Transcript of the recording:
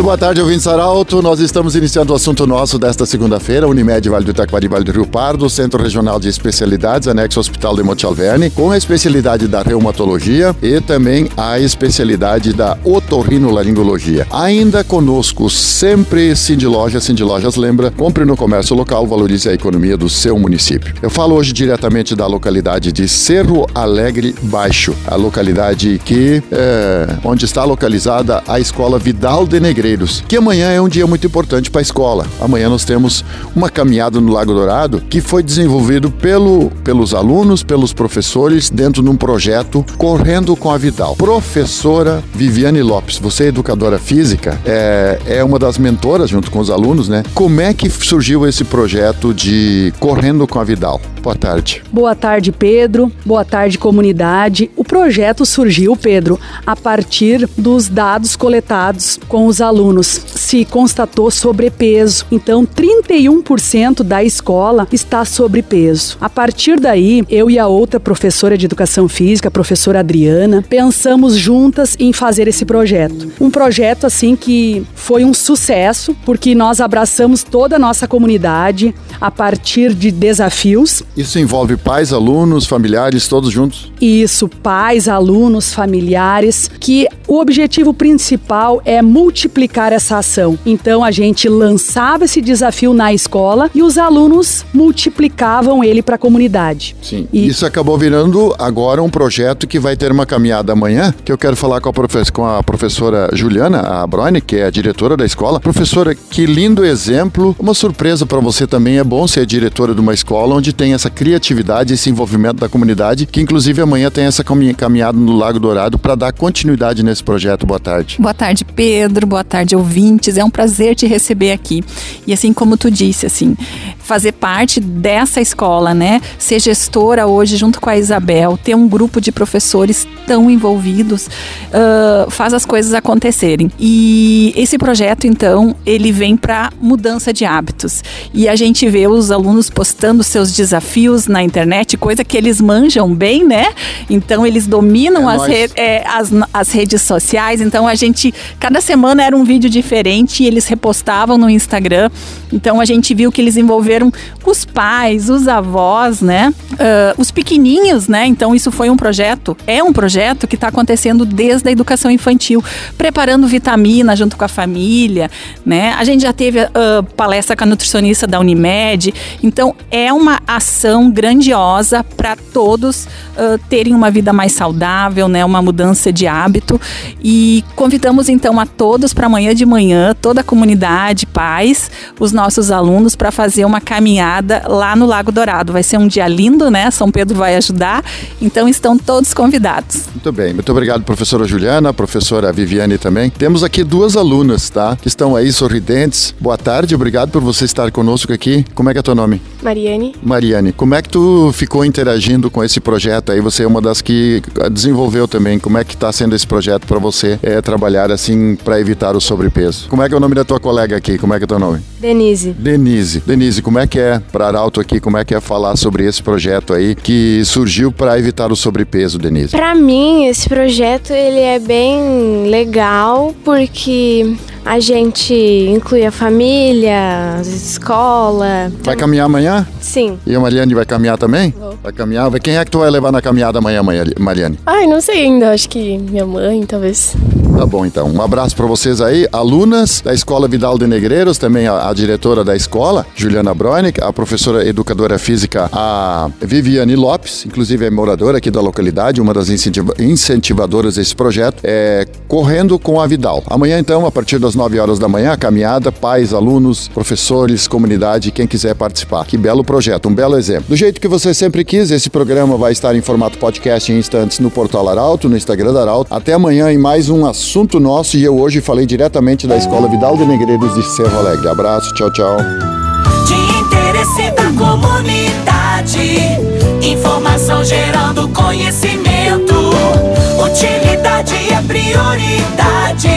Muito boa tarde, ouvintes Arauto. Nós estamos iniciando o assunto nosso desta segunda-feira, Unimed Vale do Itaquari, Vale do Rio Pardo, Centro Regional de Especialidades, anexo Hospital de Monte Alverne, com a especialidade da reumatologia e também a especialidade da otorrinolaringologia. Ainda conosco, sempre Cindy Lojas. Cindy Lojas lembra, compre no comércio local, valorize a economia do seu município. Eu falo hoje diretamente da localidade de Cerro Alegre Baixo, a localidade que é, onde está localizada a Escola Vidal de Negreiros que amanhã é um dia muito importante para a escola. Amanhã nós temos uma caminhada no Lago Dourado que foi desenvolvido pelo, pelos alunos, pelos professores, dentro de um projeto Correndo com a Vidal. Professora Viviane Lopes, você é educadora física, é, é uma das mentoras junto com os alunos, né? Como é que surgiu esse projeto de Correndo com a Vidal? Boa tarde. Boa tarde, Pedro. Boa tarde, comunidade. O projeto surgiu, Pedro, a partir dos dados coletados com os alunos. Se constatou sobrepeso. Então, 31% da escola está sobrepeso. A partir daí, eu e a outra professora de educação física, a professora Adriana, pensamos juntas em fazer esse projeto. Um projeto assim que foi um sucesso, porque nós abraçamos toda a nossa comunidade a partir de desafios isso envolve pais, alunos, familiares, todos juntos? Isso, pais, alunos, familiares, que o objetivo principal é multiplicar essa ação. Então a gente lançava esse desafio na escola e os alunos multiplicavam ele para a comunidade. Sim. E isso acabou virando agora um projeto que vai ter uma caminhada amanhã, que eu quero falar com a, profe com a professora Juliana, a Brone, que é a diretora da escola. Professora, que lindo exemplo. Uma surpresa para você também é bom ser diretora de uma escola onde tem essa criatividade, esse envolvimento da comunidade, que inclusive amanhã tem essa caminhada no Lago Dourado para dar continuidade nesse projeto. Boa tarde. Boa tarde, Pedro. Boa tarde, ouvintes. É um prazer te receber aqui. E assim como tu disse, assim, fazer parte dessa escola, né? Ser gestora hoje junto com a Isabel, ter um grupo de professores tão envolvidos, uh, faz as coisas acontecerem. E esse projeto, então, ele vem para mudança de hábitos. E a gente vê os alunos postando seus desafios na internet, coisa que eles manjam bem, né? Então eles dominam é as, re é, as, as redes sociais. Então a gente, cada semana era um vídeo diferente e eles repostavam no Instagram. Então a gente viu que eles envolveram os pais, os avós, né? Uh, os pequeninhos, né? Então isso foi um projeto, é um projeto que está acontecendo desde a educação infantil, preparando vitamina junto com a família, né? A gente já teve uh, palestra com a nutricionista da Unimed. Então é uma ação ação grandiosa para todos uh, terem uma vida mais saudável, né, uma mudança de hábito. E convidamos então a todos para amanhã de manhã, toda a comunidade, pais, os nossos alunos, para fazer uma caminhada lá no Lago Dourado. Vai ser um dia lindo, né? São Pedro vai ajudar, então estão todos convidados. Muito bem, muito obrigado, professora Juliana, professora Viviane também. Temos aqui duas alunas, tá? Que estão aí sorridentes. Boa tarde, obrigado por você estar conosco aqui. Como é que é teu nome? Mariane. Mariane. Como é que tu ficou interagindo com esse projeto aí? Você é uma das que desenvolveu também. Como é que está sendo esse projeto para você é, trabalhar assim para evitar o sobrepeso? Como é que é o nome da tua colega aqui? Como é que é o teu nome? Denise. Denise. Denise, como é que é para Arauto aqui? Como é que é falar sobre esse projeto aí que surgiu para evitar o sobrepeso, Denise? Para mim, esse projeto ele é bem legal porque a gente inclui a família, a escola. Vai caminhar amanhã? Sim. E a Mariane vai caminhar também? Vou. Vai caminhar? Quem é que tu vai levar na caminhada amanhã, Mariane? Ai, não sei ainda. Acho que minha mãe, talvez. Tá bom, então. Um abraço para vocês aí, alunas da Escola Vidal de Negreiros, também a, a diretora da escola, Juliana Bronik, a professora educadora física, a Viviane Lopes, inclusive é moradora aqui da localidade, uma das incentiva incentivadoras desse projeto, é Correndo com a Vidal. Amanhã, então, a partir das 9 horas da manhã, caminhada, pais, alunos, professores, comunidade, quem quiser participar. Que belo projeto, um belo exemplo. Do jeito que você sempre quis, esse programa vai estar em formato podcast em instantes no Portal Arauto, no Instagram da Arauto. Até amanhã em mais um assunto assunto nosso e eu hoje falei diretamente da Escola Vidal de Negreiros de Serra Alegre. Abraço, tchau, tchau. De interesse da comunidade, informação gerando conhecimento, utilidade é prioridade.